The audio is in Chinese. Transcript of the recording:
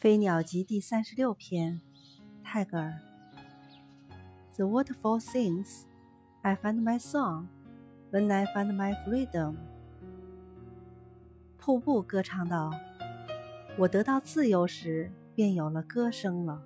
飞鸟集第三十六篇，泰戈尔。The waterfall sings, I find my song when I find my freedom。瀑布歌唱道：“我得到自由时，便有了歌声了。”